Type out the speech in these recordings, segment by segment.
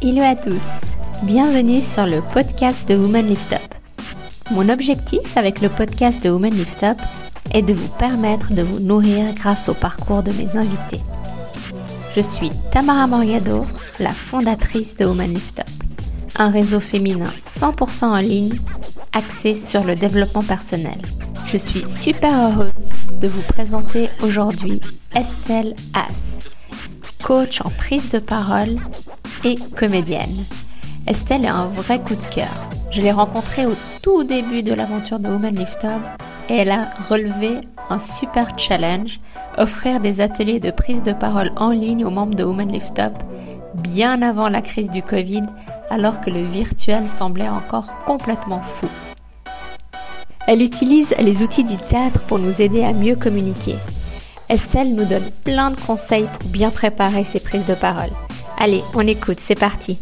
Hello à tous, bienvenue sur le podcast de Woman Lift Up. Mon objectif avec le podcast de Woman Lift Up est de vous permettre de vous nourrir grâce au parcours de mes invités. Je suis Tamara Morgado, la fondatrice de Woman Lift Up, un réseau féminin 100% en ligne axé sur le développement personnel. Je suis super heureuse de vous présenter aujourd'hui Estelle Haas, coach en prise de parole et comédienne. Estelle est un vrai coup de cœur. Je l'ai rencontrée au tout début de l'aventure de Woman Lift Up et elle a relevé un super challenge, offrir des ateliers de prise de parole en ligne aux membres de Woman Lift Up bien avant la crise du Covid alors que le virtuel semblait encore complètement fou. Elle utilise les outils du théâtre pour nous aider à mieux communiquer. Estelle nous donne plein de conseils pour bien préparer ses prises de parole. Allez, on écoute, c'est parti.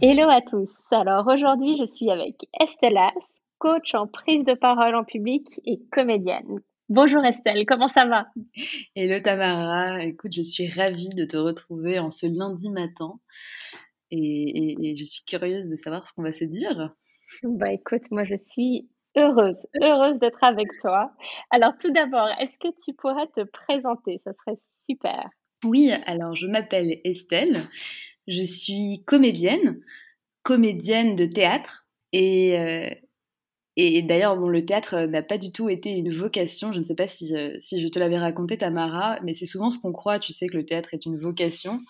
Hello à tous. Alors aujourd'hui, je suis avec Estelle coach en prise de parole en public et comédienne. Bonjour Estelle, comment ça va? Hello Tamara, écoute, je suis ravie de te retrouver en ce lundi matin et, je suis curieuse de savoir ce qu'on va se dire. Bah écoute, moi je suis heureuse, heureuse d'être avec toi. Alors tout d'abord, est-ce que tu pourrais te présenter? Ça serait super. Oui, alors je m'appelle Estelle, je suis comédienne, comédienne de théâtre et, euh, et d'ailleurs, bon, le théâtre n'a pas du tout été une vocation. Je ne sais pas si, euh, si je te l'avais raconté, Tamara, mais c'est souvent ce qu'on croit, tu sais, que le théâtre est une vocation.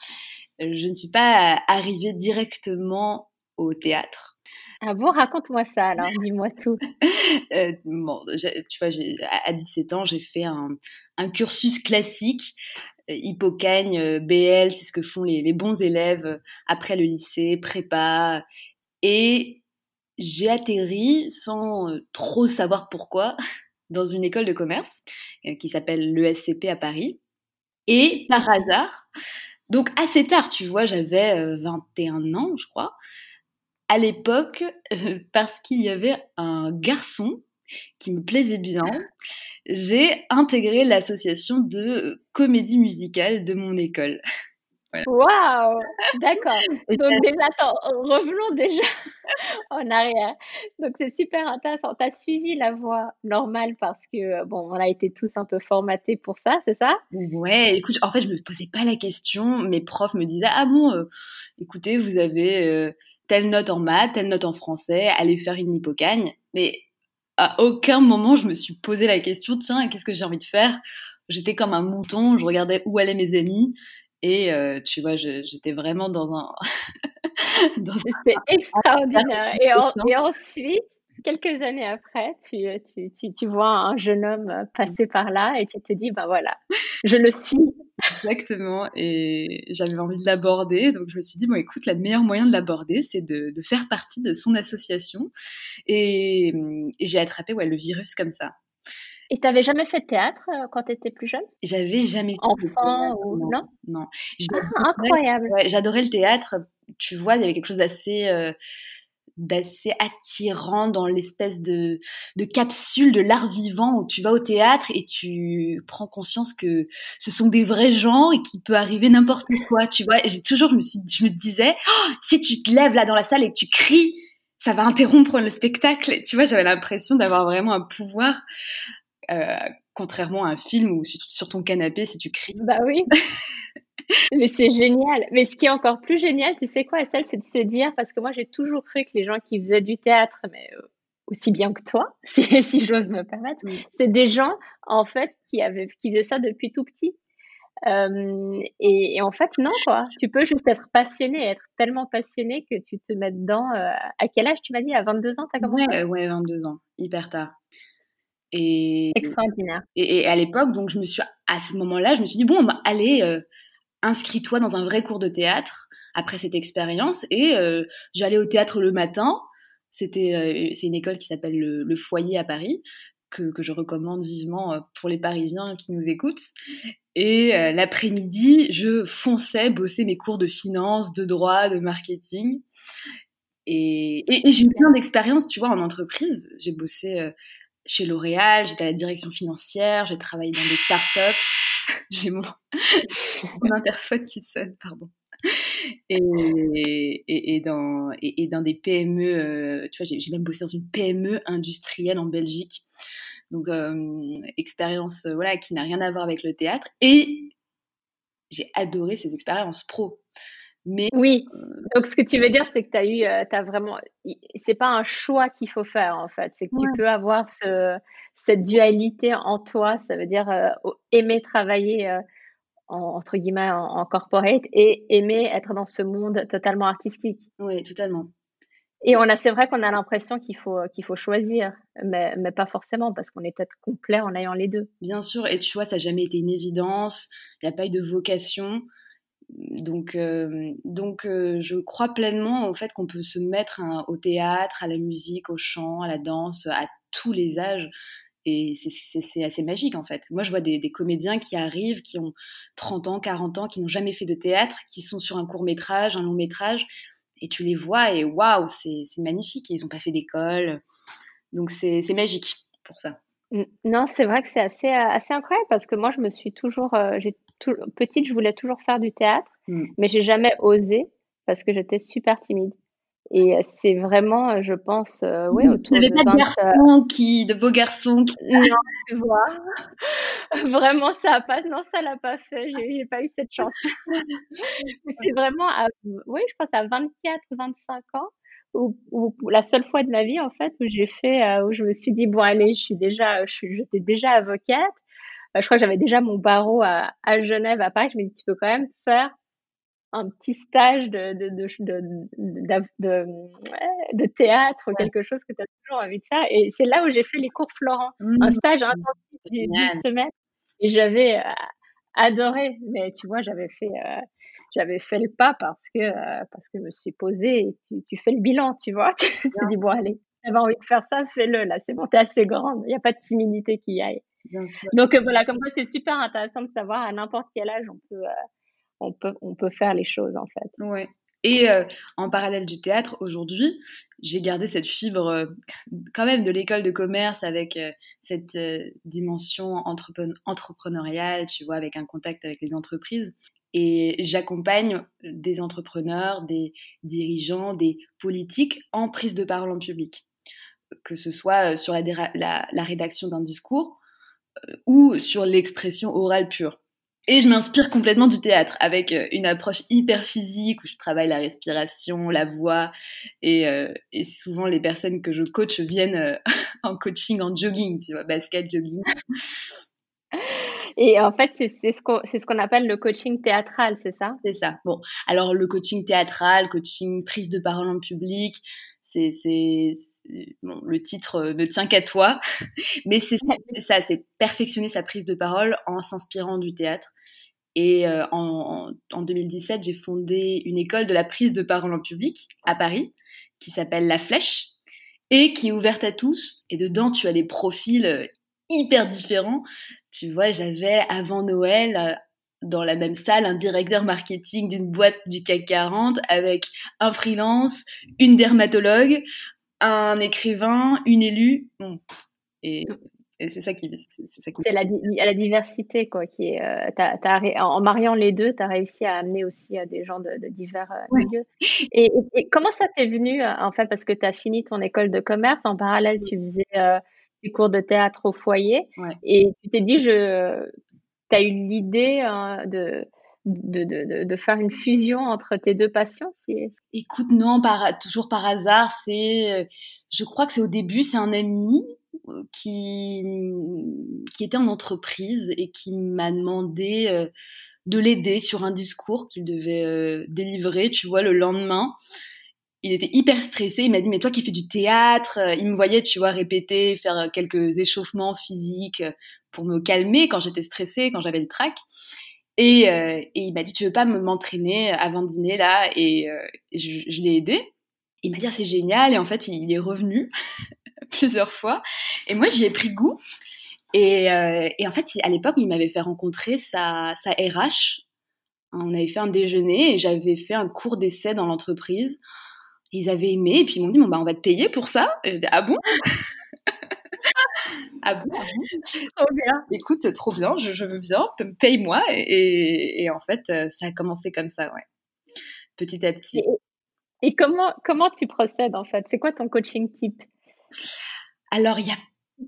Euh, je ne suis pas arrivée directement au théâtre. Ah bon, raconte-moi ça alors, dis-moi tout. euh, bon, tu vois, à 17 ans, j'ai fait un, un, cursus classique, euh, hippocagne, euh, BL, c'est ce que font les, les, bons élèves euh, après le lycée, prépa. Et j'ai atterri sans trop savoir pourquoi dans une école de commerce qui s'appelle l'ESCP à Paris. Et par hasard, donc assez tard, tu vois, j'avais 21 ans, je crois à l'époque parce qu'il y avait un garçon qui me plaisait bien. J'ai intégré l'association de comédie musicale de mon école. Waouh D'accord. Donc déjà, attends, revenons déjà en arrière. Donc c'est super intéressant. Tu as suivi la voie normale parce que, bon, on a été tous un peu formatés pour ça, c'est ça? Ouais, écoute, en fait, je me posais pas la question. Mes profs me disaient, ah bon, euh, écoutez, vous avez... Euh, telle note en maths, telle note en français, aller faire une hippocagne. Mais à aucun moment je me suis posé la question, tiens, qu'est-ce que j'ai envie de faire? J'étais comme un mouton, je regardais où allaient mes amis. Et euh, tu vois, j'étais vraiment dans un. C'était extraordinaire. Et, et, ensuite, quelques années après, tu, tu, tu, vois un jeune homme passer par là et tu te dis, ben voilà, je le suis. Exactement. Et j'avais envie de l'aborder. Donc je me suis dit, bon, écoute, le meilleur moyen de l'aborder, c'est de, de, faire partie de son association. Et, et j'ai attrapé ouais, le virus comme ça. Et tu n'avais jamais fait de théâtre euh, quand tu étais plus jeune? J'avais jamais fait Enfant ou non Non? Ah, incroyable. Ouais, J'adorais le théâtre. Tu vois, il y avait quelque chose d'assez euh, d'assez attirant dans l'espèce de, de capsule de l'art vivant où tu vas au théâtre et tu prends conscience que ce sont des vrais gens et qu'il peut arriver n'importe quoi, tu vois. J'ai toujours, je me, suis, je me disais, oh, si tu te lèves là dans la salle et que tu cries, ça va interrompre le spectacle. Tu vois, j'avais l'impression d'avoir vraiment un pouvoir. Euh, contrairement à un film où sur ton canapé, si tu cries. Bah oui. mais c'est génial. Mais ce qui est encore plus génial, tu sais quoi, Estelle, c'est de se dire, parce que moi j'ai toujours cru que les gens qui faisaient du théâtre, mais euh, aussi bien que toi, si, si j'ose me permettre, c'est des gens en fait qui avaient qui faisaient ça depuis tout petit. Euh, et, en fait, non, quoi. Tu peux juste être passionné, être tellement passionné que tu te mets dedans. Euh, à quel âge tu m'as dit? À 22 ans, t'as commencé? Ouais, ouais, 22 ans, hyper tard. Et, Extraordinaire. Et, à l'époque, donc, je me suis, à ce moment-là, je me suis dit, bon, bah, allez, inscris-toi dans un vrai cours de théâtre après cette expérience. Et euh, j'allais au théâtre le matin. C'était, euh, c'est une école qui s'appelle le, Foyer à Paris, que, que, je recommande vivement euh, pour les Parisiens qui nous écoutent. Et l'après-midi, je fonçais bosser mes cours de finance, de droit, de marketing. Et, et, j'ai eu plein d'expériences, tu vois, en entreprise. J'ai bossé chez L'Oréal, j'étais à la direction financière, j'ai travaillé dans des startups. J'ai mon... interphone qui sonne, pardon. et, et, dans, et, dans des PME, tu vois, j'ai même bossé dans une PME industrielle en Belgique. Donc, expérience voilà, qui n'a rien à voir avec le théâtre. Et j'ai adoré ces expériences pro. Mais, oui, donc ce que tu veux dire, c'est que tu as eu, as vraiment, c'est pas un choix qu'il faut faire en fait, c'est que tu peux avoir ce, cette dualité en toi, ça veut dire aimer travailler entre guillemets en, corporate et aimer être dans ce monde totalement artistique. Oui, totalement. Et on a, c'est vrai qu'on a l'impression qu'il faut qu'il faut choisir, mais, mais pas forcément parce qu'on est peut-être complet en ayant les deux. Bien sûr, et tu vois, ça n'a jamais été une évidence. Il n'y a pas eu de vocation. Donc, euh, donc euh, je crois pleinement au fait qu'on peut se mettre au théâtre, à la musique, au chant, à la danse, à tous les âges. Et c'est assez magique en fait. Moi, je vois des, comédiens qui arrivent, qui ont 30 ans, 40 ans, qui n'ont jamais fait de théâtre, qui sont sur un court métrage, un long métrage, et tu les vois et waouh, c'est magnifique. Ils n'ont pas fait d'école. Donc c'est magique pour ça. Non, c'est vrai que c'est assez, assez incroyable parce que moi, je me suis toujours, euh, petite, je voulais toujours faire du théâtre, mmh. mais j'ai jamais osé parce que j'étais super timide. Et c'est vraiment, je pense, euh, ouais, autour de pas de garçons qui, de beaux garçons qui. Non, tu vois. vraiment, ça a pas, non, ça l'a pas fait. J'ai, pas eu cette chance. c'est vraiment, oui, je pense à 24, 25 ans, où, la seule fois de ma vie, en fait, où j'ai fait, euh, où je me suis dit, bon, allez, je suis déjà, je suis, j'étais déjà avocate. Euh, je crois que j'avais déjà mon barreau à, à Genève, à Paris. Je me dis, tu peux quand même faire un petit stage de, de, de, de, de théâtre ou quelque chose que tu as toujours envie de faire. Et c'est là où j'ai fait les cours Florent, mmh. un stage intensif d'une semaine. Et j'avais euh, adoré, mais tu vois, j'avais fait, euh, j'avais fait le pas parce que, euh, parce que je me suis posée et tu, tu fais le bilan, tu vois. tu te dis, bon, allez, j'avais envie de faire ça, fais-le, là, c'est bon, t'es assez grande, il n'y a pas de timidité qui y aille. Donc voilà, comme quoi c'est super intéressant de savoir à n'importe quel âge on peut, on peut, on peut faire les choses en fait. Ouais. Et euh, en parallèle du théâtre, aujourd'hui, j'ai gardé cette fibre euh, quand même de l'école de commerce avec euh, cette dimension entrepreneuriale, tu vois, avec un contact avec les entreprises. Et j'accompagne des entrepreneurs, des dirigeants, des politiques en prise de parole en public, que ce soit sur la, la rédaction d'un discours ou sur l'expression orale pure. Et je m'inspire complètement du théâtre avec euh, une approche hyper physique où je travaille la respiration, la voix. Et, euh, et souvent, les personnes que je coach viennent euh, en coaching en jogging, tu vois, basket, jogging. Et en fait, c'est ce qu'on ce qu'on appelle le coaching théâtral, c'est ça? C'est ça. Bon, alors le coaching théâtral, coaching prise de parole en public, c'est bon, le titre ne tient qu'à toi, mais c'est ça, c'est perfectionner sa prise de parole en s'inspirant du théâtre et euh, en, en, 2017, j'ai fondé une école de la prise de parole en public à Paris qui s'appelle La Flèche et qui est ouverte à tous. Et dedans, tu as des profils euh, hyper différents. Tu vois, j'avais avant Noël euh, dans la même salle un directeur marketing d'une boîte du CAC 40 avec un freelance, une dermatologue, un écrivain, une élue. Bon. Et et c'est ça qui. C'est la, la diversité, quoi. Qui est, euh, en mariant les deux, tu as réussi à amener aussi des gens de, divers euh, milieux. Et, comment ça t'est venu, euh, en fait, parce que tu as fini ton école de commerce, en parallèle, tu faisais des cours de théâtre au foyer, et tu t'es dit, je, tu as eu l'idée hein, de, de, de, de, faire une fusion entre tes deux passions Écoute, non, toujours par hasard. C'est, je crois que c'est au début, c'est un ami qui, qui était en entreprise et qui m'a demandé euh, de l'aider sur un discours qu'il devait euh, délivrer, tu vois, le lendemain. Il était hyper stressé, il m'a dit, mais toi qui fais du théâtre, euh, il me voyait, tu vois, répéter, faire quelques échauffements physiques pour me calmer quand j'étais stressée, quand j'avais le trac. Et, et, il m'a dit, tu veux pas m'entraîner avant dîner là? Et, je, je l'ai aidé. Il m'a dit, ah, c'est génial. Et en fait, il est revenu plusieurs fois. Et moi, j'y ai pris goût. Et, euh, et en fait, à l'époque, il m'avait fait rencontrer sa, sa RH. On avait fait un déjeuner et j'avais fait un cours d'essai dans l'entreprise. Ils avaient aimé et puis ils m'ont dit bon bah on va te payer pour ça. Et dit, ah bon? Ah bon, Trop bien. Écoute, trop bien, je, je veux bien, paye-moi. Et, et, en fait, ça a commencé comme ça, ouais. petit à petit. Et, et comment, comment tu procèdes en fait? C'est quoi ton coaching type? Alors, il y a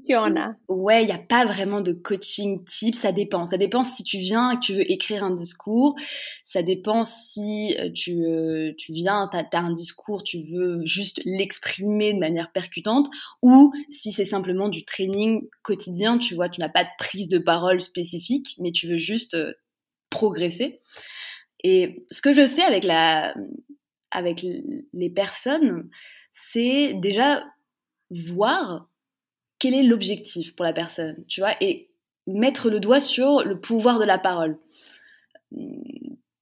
tu en as Ouais, il n'y a pas vraiment de coaching type, ça dépend. Ça dépend si tu viens tu veux écrire un discours, ça dépend si euh, tu, euh, tu viens, tu as, un discours, tu veux juste l'exprimer de manière percutante, ou si c'est simplement du training quotidien, tu vois, tu n'as pas de prise de parole spécifique, mais tu veux juste euh, progresser. Et ce que je fais avec, la, avec les personnes, c'est déjà voir quel est l'objectif pour la personne, tu vois, et mettre le doigt sur le pouvoir de la parole.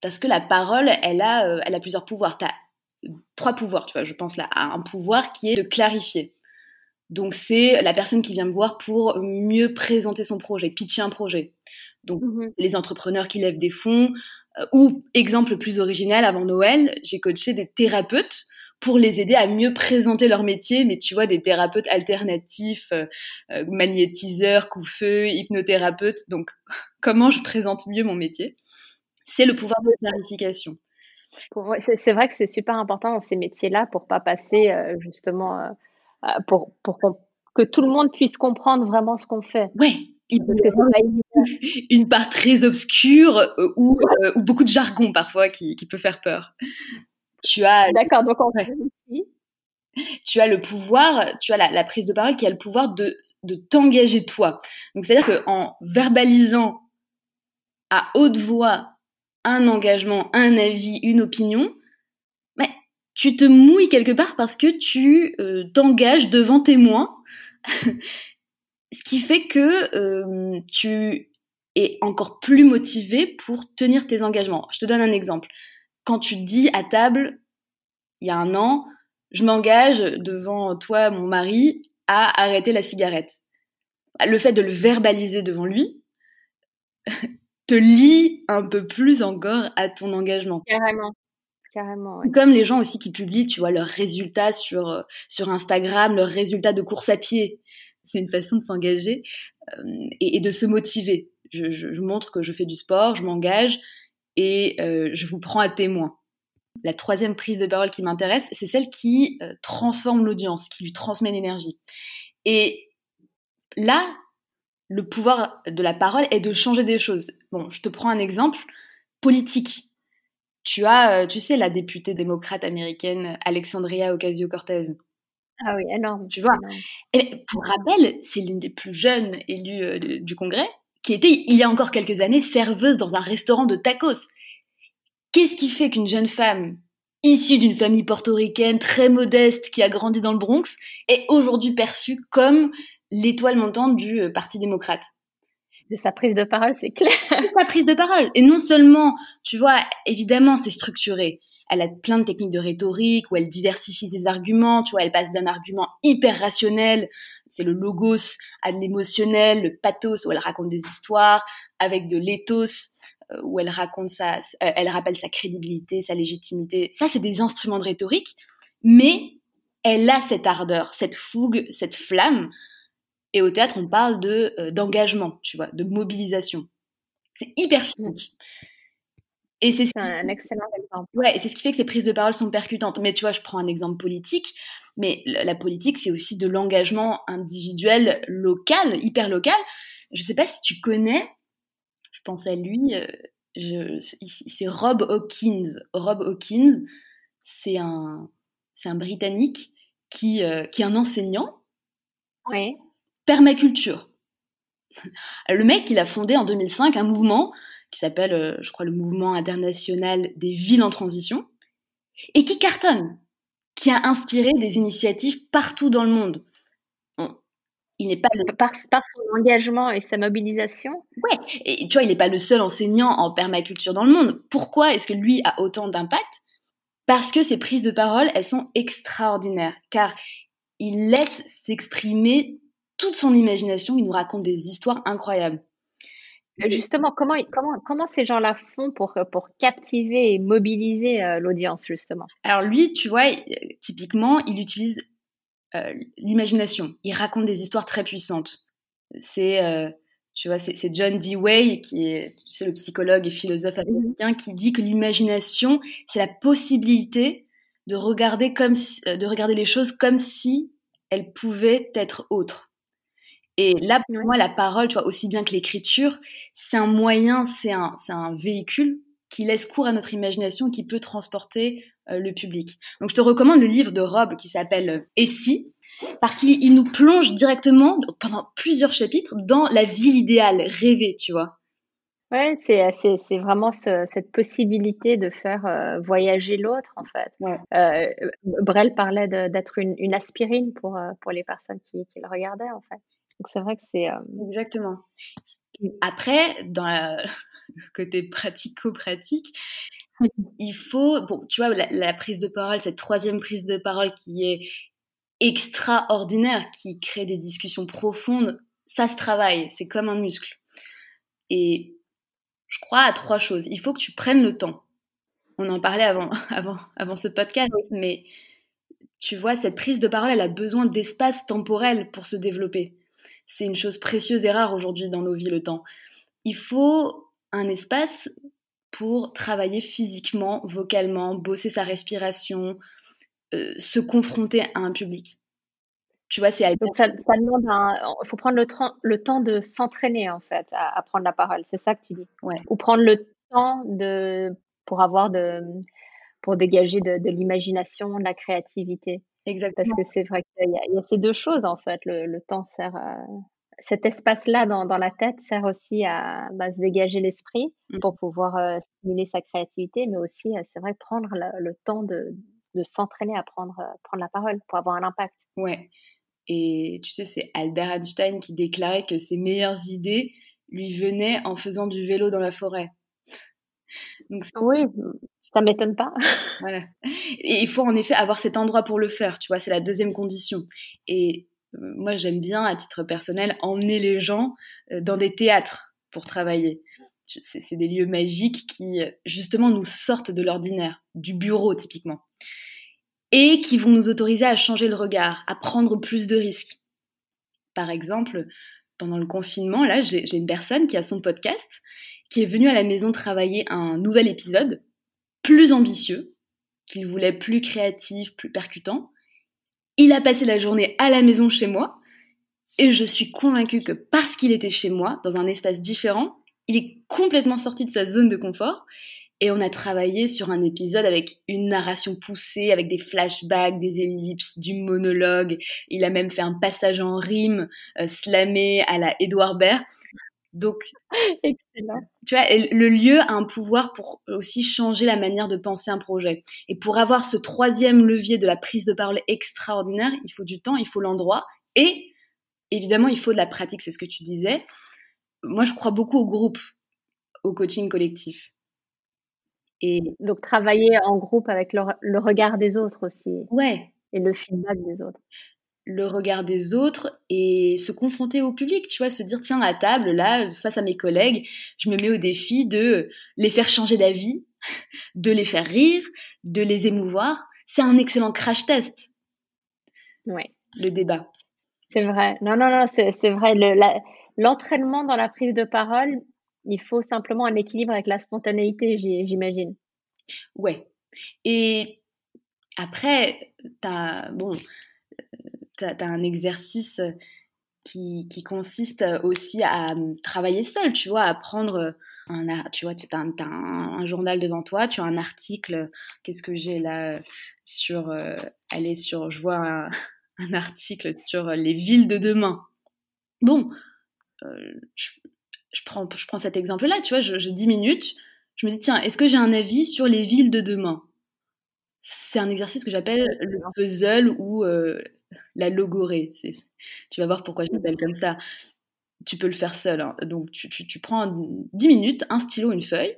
Parce que la parole, elle a, euh, elle a plusieurs pouvoirs. Tu as trois pouvoirs, tu vois, je pense là, à un pouvoir qui est de clarifier. Donc c'est la personne qui vient me voir pour mieux présenter son projet, pitcher un projet. Donc mmh les entrepreneurs qui lèvent des fonds, euh, ou exemple plus original, avant Noël, j'ai coaché des thérapeutes pour les aider à mieux présenter leur métier, mais tu vois, des thérapeutes alternatifs, euh, euh, magnétiseurs, coups-feu, hypnothérapeutes. Donc, comment je présente mieux mon métier? C'est le pouvoir de clarification. C'est vrai que c'est super important dans ces métiers-là pour pas passer euh, justement, pour, pour que tout le monde puisse comprendre vraiment ce qu'on fait. Oui, une part très obscure ou, ou, beaucoup de jargon parfois qui, qui peut faire peur. Tu as D'accord, donc tu as le pouvoir, tu as la, prise de parole qui a le pouvoir de, de t'engager toi. Donc c'est-à-dire qu'en verbalisant à haute voix un engagement, un avis, une opinion, mais tu te mouilles quelque part parce que tu euh, t'engages devant témoins, ce qui fait que euh, tu es encore plus motivé pour tenir tes engagements. Je te donne un exemple quand tu te dis à table, il y a un an, je m'engage devant toi, mon mari, à arrêter la cigarette. Le fait de le verbaliser devant lui te lie un peu plus encore à ton engagement. Carrément. Carrément, Comme les gens aussi qui publient, tu vois, leurs résultats sur, euh, sur Instagram, leurs résultats de course à pied. C'est une façon de s'engager euh, et, de se motiver. je, montre que je fais du sport, je m'engage, et euh, je vous prends à témoin. La troisième prise de parole qui m'intéresse, c'est celle qui euh, transforme l'audience, qui lui transmet l'énergie. Et là, le pouvoir de la parole est de changer des choses. Bon, je te prends un exemple politique. Tu as, euh, tu sais, la députée démocrate américaine Alexandria Ocasio-Cortez. Ah oui, énorme. Tu vois. Et pour rappel, c'est l'une des plus jeunes élues du Congrès qui était, il y a encore quelques années, serveuse dans un restaurant de tacos. Qu'est-ce qui fait qu'une jeune femme issue d'une famille portoricaine très modeste qui a grandi dans le Bronx est aujourd'hui perçue comme l'étoile montante du euh, Parti démocrate? De sa prise de parole, c'est clair. sa prise de parole. Et non seulement, tu vois, évidemment, c'est structuré. Elle a plein de techniques de rhétorique où elle diversifie ses arguments. Tu vois, elle passe d'un argument hyper rationnel c'est le logos à de l'émotionnel, le pathos où elle raconte des histoires, avec de l'éthos euh, où elle raconte sa, euh, elle rappelle sa crédibilité, sa légitimité. Ça, c'est des instruments de rhétorique, mais elle a cette ardeur, cette fougue, cette flamme. Et au théâtre, on parle de euh, d'engagement, tu vois, de mobilisation. C'est hyper physique. Et c'est un excellent exemple. Ouais, c'est ce qui fait que ces prises de parole sont percutantes. Mais tu vois, je prends un exemple politique. Mais la politique, c'est aussi de l'engagement individuel local, hyper local. Je ne sais pas si tu connais, je pense à lui, euh, c'est Rob Hawkins. Rob Hawkins, c'est un, un Britannique qui, euh, qui est un enseignant. Oui. Permaculture. Le mec, il a fondé en 2005 un mouvement qui s'appelle, euh, je crois, le Mouvement international des villes en transition, et qui cartonne qui a inspiré des initiatives partout dans le monde. Il n'est pas le... par, son engagement et sa mobilisation. Ouais, et tu vois, il n'est pas le seul enseignant en permaculture dans le monde. Pourquoi est-ce que lui a autant d'impact? Parce que ses prises de parole, elles sont extraordinaires, car il laisse s'exprimer toute son imagination, il nous raconte des histoires incroyables. Justement, comment, comment, comment ces gens-là font pour, pour captiver et mobiliser euh, l'audience, justement? Alors lui, tu vois, typiquement, il utilise euh, l'imagination. Il raconte des histoires très puissantes. C'est, euh, Tu vois, c'est John Dewey, qui est le psychologue et philosophe mhm. américain, qui dit que l'imagination, c'est la possibilité de regarder, comme euh, de regarder les choses comme si elles pouvaient être autres. Et là, pour moi, la parole, tu vois, aussi bien que l'écriture, c'est un moyen, c'est un, un véhicule qui laisse cours à notre imagination, qui peut transporter euh, le public. Donc, je te recommande le livre de Rob qui s'appelle Et si? Parce qu'il nous plonge directement pendant plusieurs chapitres dans la ville idéale, rêvée, tu vois. Ouais, c'est, c'est, c'est vraiment cette possibilité de faire euh, voyager l'autre, en fait. Euh, Brel parlait d'être une, une, aspirine pour, euh, pour les personnes qui, qui, le regardaient, en fait. Donc c'est vrai que c'est... Exactement. Après, dans le côté pratico-pratique, il faut, bon, tu vois, la, la, prise de parole, cette troisième prise de parole qui est extraordinaire, qui crée des discussions profondes, ça se travaille, c'est comme un muscle. Et je crois à trois choses. Il faut que tu prennes le temps. On en parlait avant, avant, avant ce podcast, mais tu vois, cette prise de parole, elle a besoin d'espace temporel pour se développer. C'est une chose précieuse et rare aujourd'hui dans nos vies, le temps. Il faut un espace pour travailler physiquement, vocalement, bosser sa respiration, euh, se confronter à un public. Tu vois, c'est Donc ça, demande Il faut prendre le, le temps de s'entraîner, en fait, à, prendre la parole. C'est ça que tu dis. Ouais. Ou prendre le temps de, pour avoir de, pour dégager de, l'imagination, de la créativité. Exactement. Parce que c'est vrai qu'il y, a ces deux choses, en fait. Le, temps sert à, cet espace-là dans, dans, la tête sert aussi à bah, se dégager l'esprit mmh. pour pouvoir euh, stimuler sa créativité, mais aussi, euh, c'est vrai, prendre le temps de, de s'entraîner à prendre, euh, prendre la parole pour avoir un impact. Ouais. Et tu sais, c'est Albert Einstein qui déclarait que ses meilleures idées lui venaient en faisant du vélo dans la forêt. Oui, ça m'étonne pas. voilà. Et il faut en effet avoir cet endroit pour le faire, tu vois, c'est la deuxième condition. Et euh, moi, j'aime bien, à titre personnel, emmener les gens euh, dans des théâtres pour travailler. C'est des lieux magiques qui, justement, nous sortent de l'ordinaire, du bureau typiquement et qui vont nous autoriser à changer le regard, à prendre plus de risques. Par exemple, pendant le confinement, là, j'ai une personne qui a son podcast, qui est venue à la maison travailler un nouvel épisode, plus ambitieux, qu'il voulait plus créatif, plus percutant. Il a passé la journée à la maison chez moi, et je suis convaincue que parce qu'il était chez moi, dans un espace différent, il est complètement sorti de sa zone de confort, et on a travaillé sur un épisode avec une narration poussée, avec des flashbacks, des ellipses, du monologue. Il a même fait un passage en rime, euh, slamé à la Edouard Baird. Donc, Excellent. tu vois, le lieu a un pouvoir pour aussi changer la manière de penser un projet. Et pour avoir ce troisième levier de la prise de parole extraordinaire, il faut du temps, il faut l'endroit et évidemment, il faut de la pratique, c'est ce que tu disais. Moi, je crois beaucoup au groupe, au coaching collectif. Et donc travailler en groupe avec le, regard des autres aussi. Ouais. Et le feedback des autres. Le regard des autres et se confronter au public, tu vois, se dire tiens à table là face à mes collègues, je me mets au défi de les faire changer d'avis, de les faire rire, de les émouvoir. C'est un excellent crash test. Ouais. Le débat. C'est vrai. Non, non, non, c'est vrai. L'entraînement dans la prise de parole, il faut simplement un équilibre avec la spontanéité, j'imagine. Ouais. Et après, as, bon, as, un exercice qui, qui, consiste aussi à travailler seul, tu vois, à prendre un, tu vois, tu as, un, journal devant toi, tu as un article, qu'est-ce que j'ai là sur, euh, est sur, je vois un, article sur les villes de demain. Bon, euh, je prends, je prends cet exemple-là, tu vois, j'ai 10 minutes, je me dis, tiens, est-ce que j'ai un avis sur les villes de demain? C'est un exercice que j'appelle le puzzle ou euh, la logorée. Tu vas voir pourquoi je l'appelle comme ça. Tu peux le faire seul. Hein. Donc, tu, tu, prends 10 minutes, un stylo, une feuille.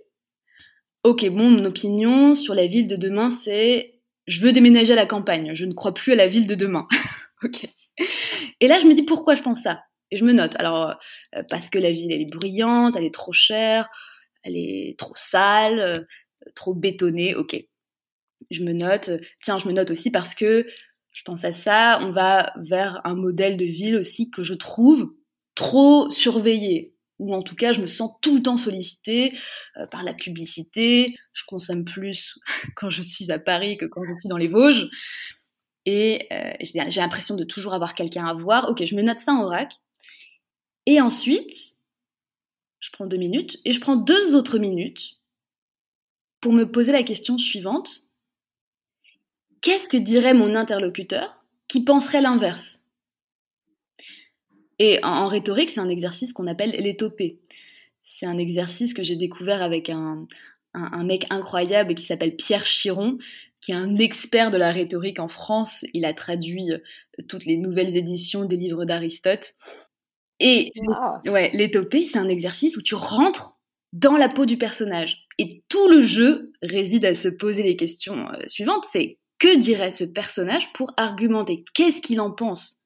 Ok, bon, mon opinion sur la ville de demain, c'est je veux déménager à la campagne. Je ne crois plus à la ville de demain. ok. Et là, je me dis pourquoi je pense ça? Et je me note. Alors, euh, parce que la ville, elle est bruyante, elle est trop chère, elle est trop sale, euh, trop bétonnée, ok. Je me note. Tiens, je me note aussi parce que je pense à ça, on va vers un modèle de ville aussi que je trouve trop surveillé. ou en tout cas je me sens tout le temps sollicitée euh, par la publicité, je consomme plus quand je suis à Paris que quand je suis dans les Vosges, et euh, j'ai l'impression de toujours avoir quelqu'un à voir. Ok, je me note ça en vrac, et ensuite je prends deux minutes, et je prends deux autres minutes pour me poser la question suivante. Qu'est-ce que dirait mon interlocuteur qui penserait l'inverse? Et en, rhétorique, c'est un exercice qu'on appelle l'étopée. C'est un exercice que j'ai découvert avec un, mec incroyable qui s'appelle Pierre Chiron, qui est un expert de la rhétorique en France. Il a traduit euh, toutes les nouvelles éditions des livres d'Aristote. Et ouais, l'étopée, c'est un exercice où tu rentres dans la peau du personnage. Et tout le jeu réside à se poser les questions euh, suivantes. C'est que dirait ce personnage pour argumenter? Qu'est-ce qu'il en pense?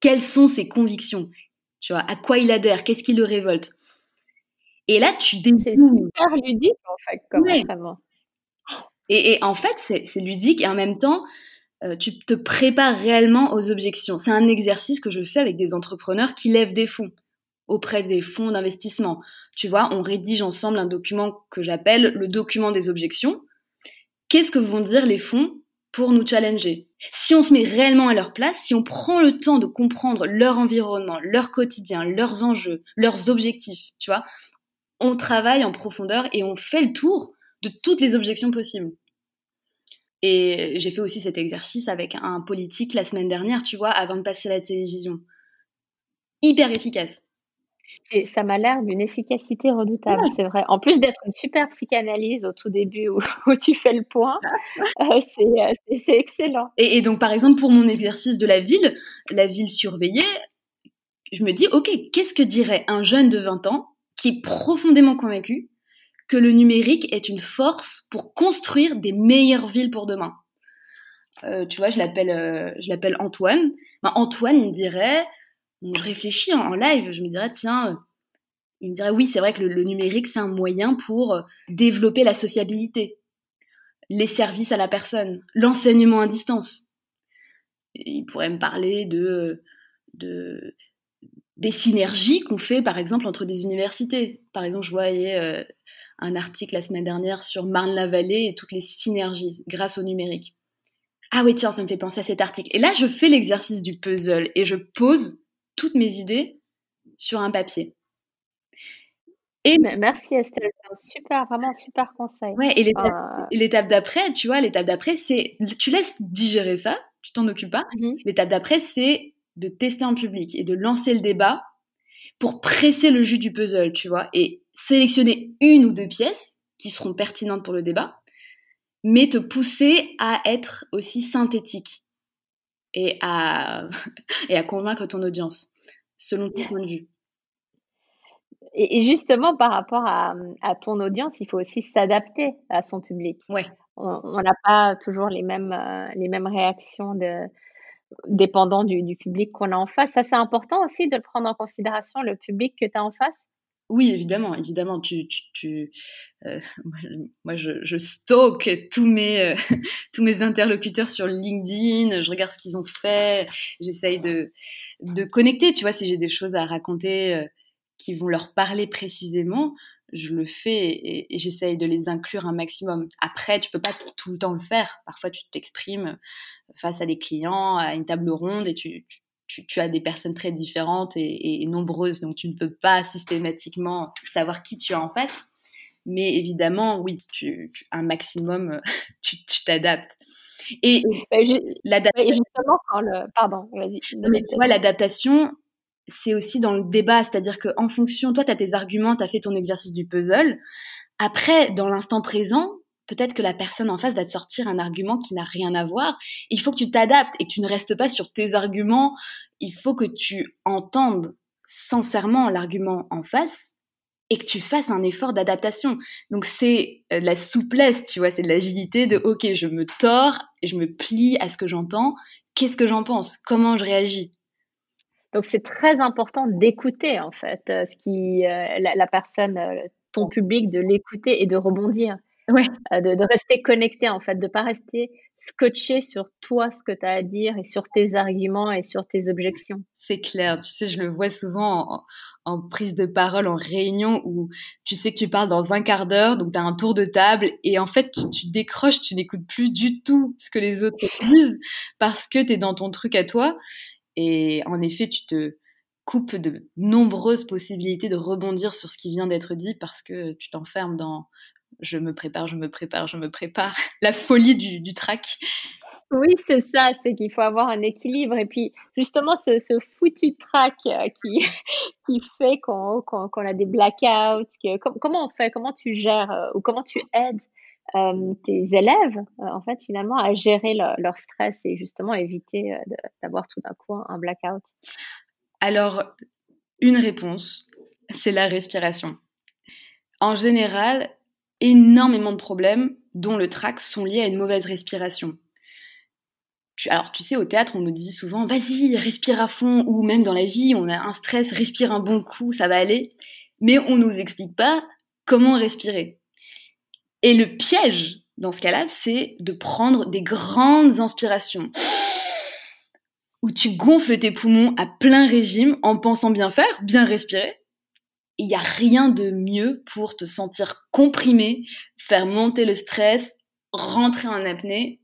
Quelles sont ses convictions, tu vois, à quoi il adhère, qu'est-ce qui le révolte? Et là, tu découvres. C'est super ludique, en fait, comme et, et, en fait, c'est ludique et en même temps, euh, tu te prépares réellement aux objections. C'est un exercice que je fais avec des entrepreneurs qui lèvent des fonds auprès des fonds d'investissement. Tu vois, on rédige ensemble un document que j'appelle le document des objections. Qu'est-ce que vont dire les fonds pour nous challenger. Si on se met réellement à leur place, si on prend le temps de comprendre leur environnement, leur quotidien, leurs enjeux, leurs objectifs, tu vois, on travaille en profondeur et on fait le tour de toutes les objections possibles. Et j'ai fait aussi cet exercice avec un politique la semaine dernière, tu vois, avant de passer à la télévision. Hyper efficace ça m'a l'air d'une efficacité redoutable, c'est vrai. En plus d'être une super psychanalyse au tout début où, tu fais le point, euh, euh, c'est excellent. Et, donc, par exemple, pour mon exercice de la ville, la ville surveillée, je me dis, OK, qu'est-ce que dirait un jeune de 20 ans qui est profondément convaincu que le numérique est une force pour construire des meilleures villes pour demain? Euh, Tu vois, je l'appelle l'appelle Antoine. Ben, Antoine, il me dirait je réfléchis en, live, je me dirais, tiens, euh, il me dirait, oui, c'est vrai que le, numérique, c'est un moyen pour euh, développer la sociabilité, les services à la personne, l'enseignement à distance. il pourrait me parler de, de des synergies qu'on fait, par exemple, entre des universités. Par exemple, je voyais euh, un article la semaine dernière sur Marne-la-Vallée et toutes les synergies grâce au numérique. Ah oui, tiens, ça me fait penser à cet article. Et là, je fais l'exercice du puzzle et je pose toutes mes idées sur un papier. Et merci Estelle, c'est un super, vraiment un super conseil. Ouais, et l'étape d'après, tu vois, l'étape d'après, c'est tu laisses digérer ça, tu t'en occupes pas. Mmh l'étape d'après, c'est de tester en public et de lancer le débat pour presser le jus du puzzle, tu vois, et sélectionner une ou deux pièces qui seront pertinentes pour le débat, mais te pousser à être aussi synthétique et à, et à convaincre ton audience, selon ton point de vue. Et, justement, par rapport à, à, ton audience, il faut aussi s'adapter à son public. Ouais. On n'a pas toujours les mêmes, euh, les mêmes réactions de, dépendant du, du public qu'on a en face. Ça, c'est important aussi de le prendre en considération, le public que tu as en face. Oui, évidemment, évidemment. Tu, tu, euh, moi, je, je stocke tous mes, euh, tous mes interlocuteurs sur LinkedIn. Je regarde ce qu'ils ont fait. J'essaye de, de connecter. Tu vois, si j'ai des choses à raconter euh, qui vont leur parler précisément, je le fais et, j'essaye de les inclure un maximum. Après, tu peux pas tout le temps le faire. Parfois, tu t'exprimes face à des clients, à une table ronde et tu tu, as des personnes très différentes et, nombreuses, donc tu ne peux pas systématiquement savoir qui tu as en face. Mais évidemment, oui, tu, un maximum, tu t'adaptes. Et, justement, quand le... Pardon, vas-y. Tu vois, l'adaptation, c'est aussi dans le débat, c'est-à-dire qu'en fonction, toi, tu as tes arguments, tu as fait ton exercice du puzzle. Après, dans l'instant présent, peut-être que la personne en face va te sortir un argument qui n'a rien à voir. Il faut que tu t'adaptes et que tu ne restes pas sur tes arguments. Il faut que tu entendes sincèrement l'argument en face et que tu fasses un effort d'adaptation. Donc c'est euh, la souplesse, tu vois, c'est de l'agilité de OK, je me tords et je me plie à ce que j'entends. Qu'est-ce que j'en pense? Comment je réagis? Donc c'est très important d'écouter en fait euh, ce qui euh, la, personne ton public de l'écouter et de rebondir. Ouais. Euh, de, de, rester connecté en fait, de pas rester scotché sur toi ce que tu as à dire et sur tes arguments et sur tes objections. C'est clair, tu sais, je le vois souvent en prise de parole, en réunion, où tu sais que tu parles dans un quart d'heure, donc tu as un tour de table, et en fait, tu, décroches, tu n'écoutes plus du tout ce que les autres disent, parce que tu es dans ton truc à toi. Et en effet, tu te coupes de nombreuses possibilités de rebondir sur ce qui vient d'être dit, parce que tu t'enfermes dans je me prépare, je me prépare, je me prépare. La folie du, du track. Oui, c'est ça, c'est qu'il faut avoir un équilibre. Et puis, justement, ce, ce foutu track euh, qui, qui fait qu'on a des blackouts, que, comment on fait, comment tu gères euh, ou comment tu aides euh, tes élèves, en fait, finalement, à gérer leur stress et justement éviter d'avoir tout d'un coup un blackout? Alors, une réponse, c'est la respiration. En général, énormément de problèmes, dont le trac, sont liés à une mauvaise respiration. alors, tu sais, au théâtre, on nous dit souvent, vas-y, respire à fond, ou même dans la vie, on a un stress, respire un bon coup, ça va aller. Mais on nous explique pas comment respirer. Et le piège, dans ce cas-là, c'est de prendre des grandes inspirations où tu gonfles tes poumons à plein régime en pensant bien faire, bien respirer, il n'y a rien de mieux pour te sentir comprimé, faire monter le stress, rentrer en apnée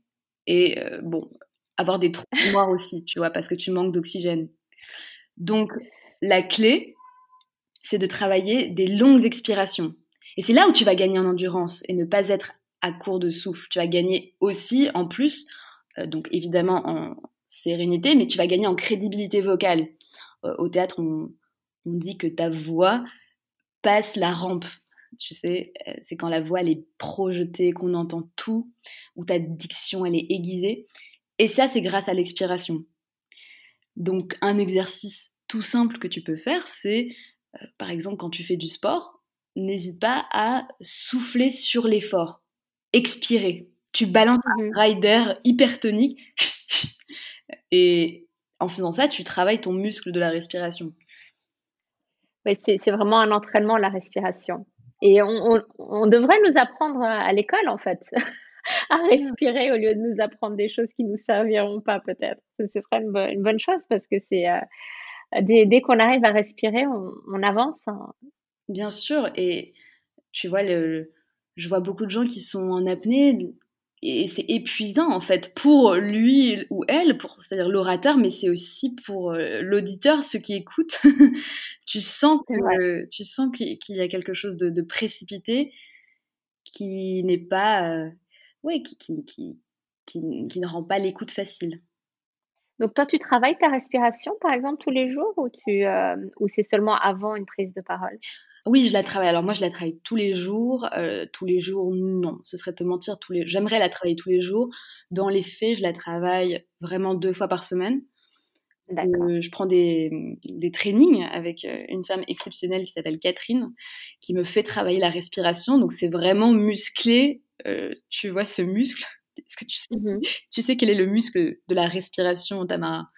et euh, bon, avoir des trous noirs aussi, tu vois, parce que tu manques d'oxygène. Donc, la clé, c'est de travailler des longues expirations. Et c'est là où tu vas gagner en endurance et ne pas être à court de souffle. Tu vas gagner aussi, en plus, euh, donc évidemment en sérénité, mais tu vas gagner en crédibilité vocale. Euh, au théâtre, on, on dit que ta voix passe la rampe. Tu sais, euh, c'est quand la voix elle est projetée, qu'on entend tout, où ta diction elle est aiguisée. Et ça, c'est grâce à l'expiration. Donc, un exercice tout simple que tu peux faire, c'est, euh, par exemple, quand tu fais du sport, n'hésite pas à souffler sur l'effort. Expirer. Tu balances un mmh rail d'air hypertonique. Et en faisant ça, tu travailles ton muscle de la respiration c'est vraiment un entraînement, la respiration. Et on, devrait nous apprendre à l'école, en fait, à respirer au lieu de nous apprendre des choses qui nous serviront pas, peut-être. Ce serait une, bonne chose parce que c'est euh, dès, qu'on arrive à respirer, on, avance. Hein. Bien sûr. Et tu vois, le, je vois beaucoup de gens qui sont en apnée et c'est épuisant en fait pour lui ou elle, pour c'est-à-dire l'orateur, mais c'est aussi pour euh, l'auditeur, ceux qui écoutent. tu sens que tu sens qu'il y a quelque chose de, précipité qui n'est pas, euh, ouais, qui, qui, qui, qui, ne rend pas l'écoute facile. Donc toi, tu travailles ta respiration par exemple tous les jours ou tu euh, ou c'est seulement avant une prise de parole? Oui, je la travaille. Alors moi, je la travaille tous les jours. Euh, tous les jours, non, ce serait te mentir. Tous les... J'aimerais la travailler tous les jours. Dans les faits, je la travaille vraiment deux fois par semaine. Euh, je prends des, des trainings avec euh, une femme exceptionnelle qui s'appelle Catherine, qui me fait travailler la respiration. Donc c'est vraiment musclé. tu vois ce muscle? Est-ce que tu sais, mmh tu sais quel est le muscle de la respiration, Tamara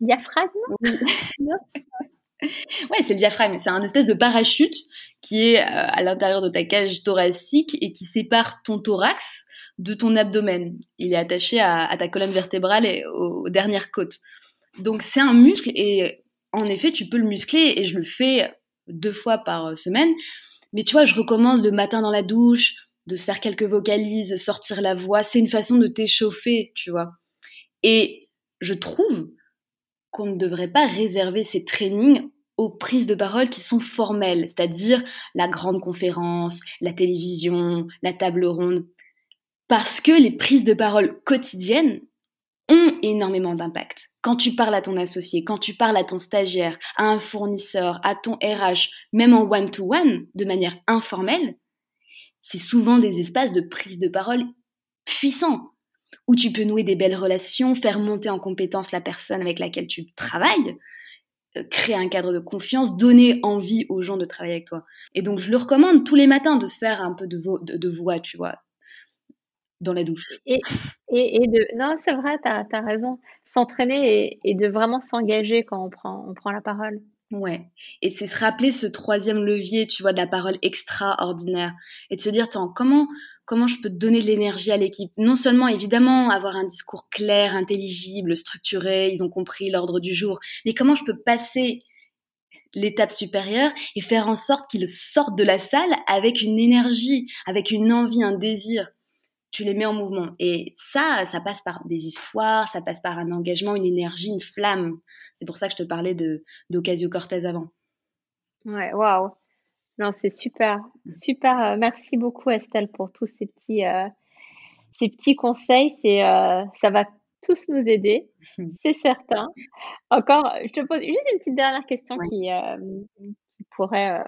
Diaphragme? Ouais, c'est le diaphragme. C'est un espèce de parachute qui est euh, à l'intérieur de ta cage thoracique et qui sépare ton thorax de ton abdomen. Il est attaché à, ta colonne vertébrale et aux, dernières côtes. Donc c'est un muscle et en effet, tu peux le muscler et je le fais deux fois par semaine. Mais tu vois, je recommande le matin dans la douche, de se faire quelques vocalises, sortir la voix. C'est une façon de t'échauffer, tu vois. Et je trouve qu'on ne devrait pas réserver ces trainings aux prises de parole qui sont formelles, c'est-à-dire la grande conférence, la télévision, la table ronde, parce que les prises de parole quotidiennes ont énormément d'impact. Quand tu parles à ton associé, quand tu parles à ton stagiaire, à un fournisseur, à ton RH, même en one-to-one, de manière informelle, c'est souvent des espaces de prise de parole puissants où tu peux nouer des belles relations, faire monter en compétence la personne avec laquelle tu travailles, euh, créer un cadre de confiance, donner envie aux gens de travailler avec toi. Et donc, je le recommande tous les matins de se faire un peu de, de, voix, tu vois, dans la douche. Et, et, de. Non, c'est vrai, tu as, raison. S'entraîner et, de vraiment s'engager quand on prend, on prend la parole. Ouais. Et c'est se rappeler ce troisième levier, tu vois, de la parole extraordinaire. Et de se dire, attends, comment comment je peux donner de l'énergie à l'équipe. Non seulement, évidemment, avoir un discours clair, intelligible, structuré, ils ont compris l'ordre du jour, mais comment je peux passer l'étape supérieure et faire en sorte qu'ils sortent de la salle avec une énergie, avec une envie, un désir. Tu les mets en mouvement. Et ça, ça passe par des histoires, ça passe par un engagement, une énergie, une flamme. C'est pour ça que je te parlais d'Ocasio Cortez avant. Ouais, waouh. Non, c'est super, super. Euh, merci beaucoup Estelle pour tous ces petits, euh, ces petits conseils. C'est, euh, ça va tous nous aider, c'est certain. Encore, je te pose juste une petite dernière question qui, qui pourrait,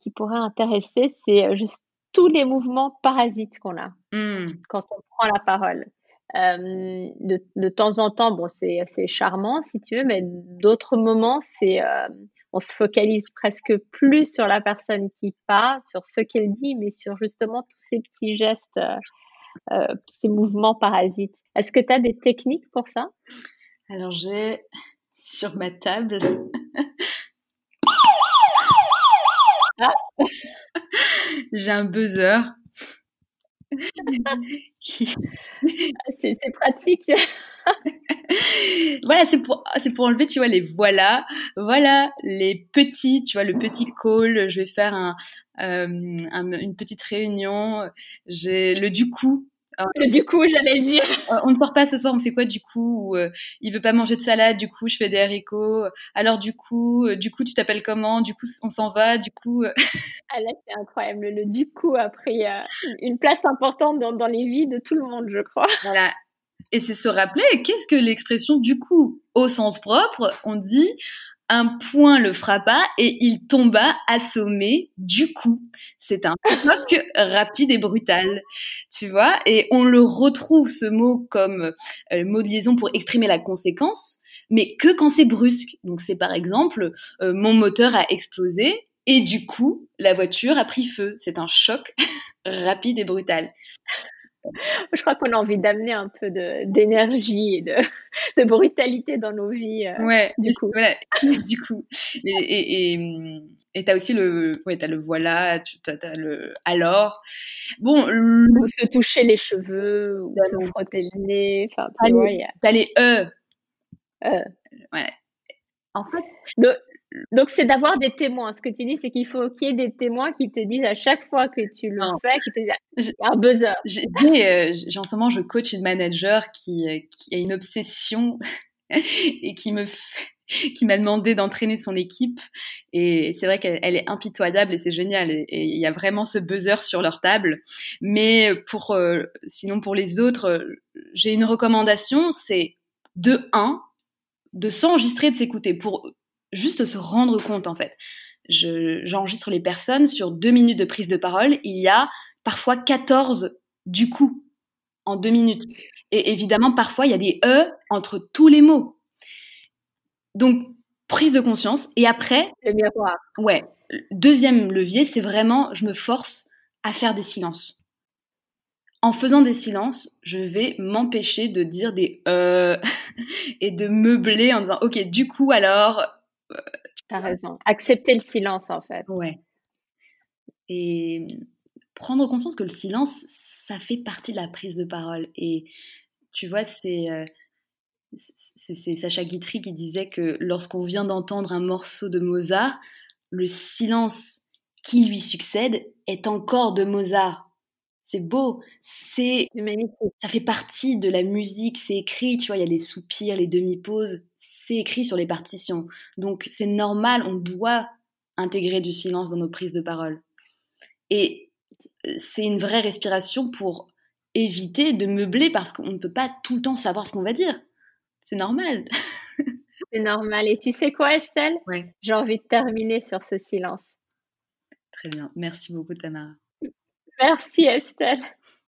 qui pourrait intéresser. C'est juste tous les mouvements parasites qu'on a mmh. quand on prend la parole. de, de, temps en temps, bon, c'est charmant si tu veux, mais d'autres moments, c'est on se focalise presque plus sur la personne qui parle, sur ce qu'elle dit, mais sur justement tous ces petits gestes, euh, euh, tous ces mouvements parasites. Est-ce que tu as des techniques pour ça? Alors j'ai sur ma table. Ah. j'ai un buzzer. c'est pratique. voilà, c'est pour, c'est pour enlever, tu vois, les voilà, voilà, les petits, tu vois, le petit call, je vais faire un, euh, une petite réunion, j'ai le du coup. Le du coup, j'allais le dire. Euh, on ne sort pas ce soir, on fait quoi du coup? Ou, euh, Il veut pas manger de salade, du coup je fais des haricots. Alors du coup, du coup tu t'appelles comment? Du coup on s'en va, du coup. ah là c'est incroyable, le du coup a pris une place importante dans, dans les vies de tout le monde, je crois. Voilà, et c'est se rappeler qu'est-ce que l'expression du coup au sens propre, on dit un point le frappa et il tomba assommé du coup. C'est un choc rapide et brutal, tu vois. Et on le retrouve ce mot comme euh, mot de liaison pour exprimer la conséquence, mais que quand c'est brusque. Donc c'est par exemple euh, mon moteur a explosé et du coup la voiture a pris feu. C'est un choc rapide et brutal. Je crois qu'on a envie d'amener un peu d'énergie et de, de, brutalité dans nos vies. Euh, ouais, du coup. du coup. Et, et, as aussi le, ouais, as le voilà, tu as, le alors. Bon, ou se toucher les cheveux, ou se frotter le nez. Enfin, tu vois, T'as les e. e. Ouais. En fait, donc, c'est d'avoir des témoins. Ce que tu dis, c'est qu'il faut qu'il y ait des témoins qui te disent à chaque fois que tu le fais, qui te disent un buzzer. J'ai, euh, en ce moment, je coach une manager qui, euh, qui a une obsession et qui me qui m'a demandé d'entraîner son équipe. Et c'est vrai qu'elle est impitoyable et c'est génial. Et il y a vraiment ce buzzer sur leur table. Mais pour, euh, sinon pour les autres, j'ai une recommandation, c'est de 1, de s'enregistrer, de s'écouter pour juste se rendre compte en fait. J'enregistre les personnes sur deux minutes de prise de parole. Il y a parfois 14 du coup en deux minutes. Et évidemment, parfois, il y a des E entre tous les mots. Donc, prise de conscience. Et après. Le miroir. Ouais. Deuxième levier, c'est vraiment, je me force à faire des silences. En faisant des silences, je vais m'empêcher de dire des euh et de meubler en disant, OK, du coup, alors, T'as raison. Accepter le silence, en fait. Ouais. Et prendre conscience que le silence, ça fait partie de la prise de parole. Et tu vois, c'est euh, c'est Sacha Guitry qui disait que lorsqu'on vient d'entendre un morceau de Mozart, le silence qui lui succède est encore de Mozart. C'est beau, c'est ça fait partie de la musique, c'est écrit, tu vois, il y a les soupirs, les demi-pauses, c'est écrit sur les partitions. Donc c'est normal, on doit intégrer du silence dans nos prises de parole. Et euh, c'est une vraie respiration pour éviter de meubler parce qu'on ne peut pas tout le temps savoir ce qu'on va dire. C'est normal. c'est normal. Et tu sais quoi, Estelle? J'ai envie de terminer sur ce silence. Très bien. Merci beaucoup, Tamara. Merci, Estelle.